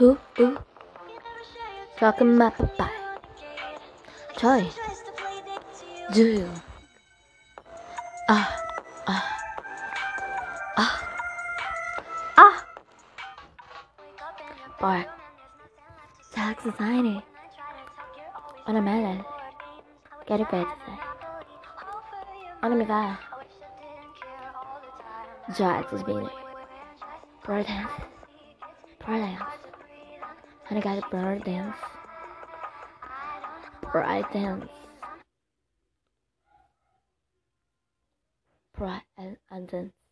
Ooh, ooh. Talking about papaya. Joy. Do you? Ah, ah, ah, ah. Bark. Tag Society. Ano meron? Get it better. Ano may ka? Jax is being bird dance. Bird dance. I got a bird dance? Bird dance. Pride and, and dance.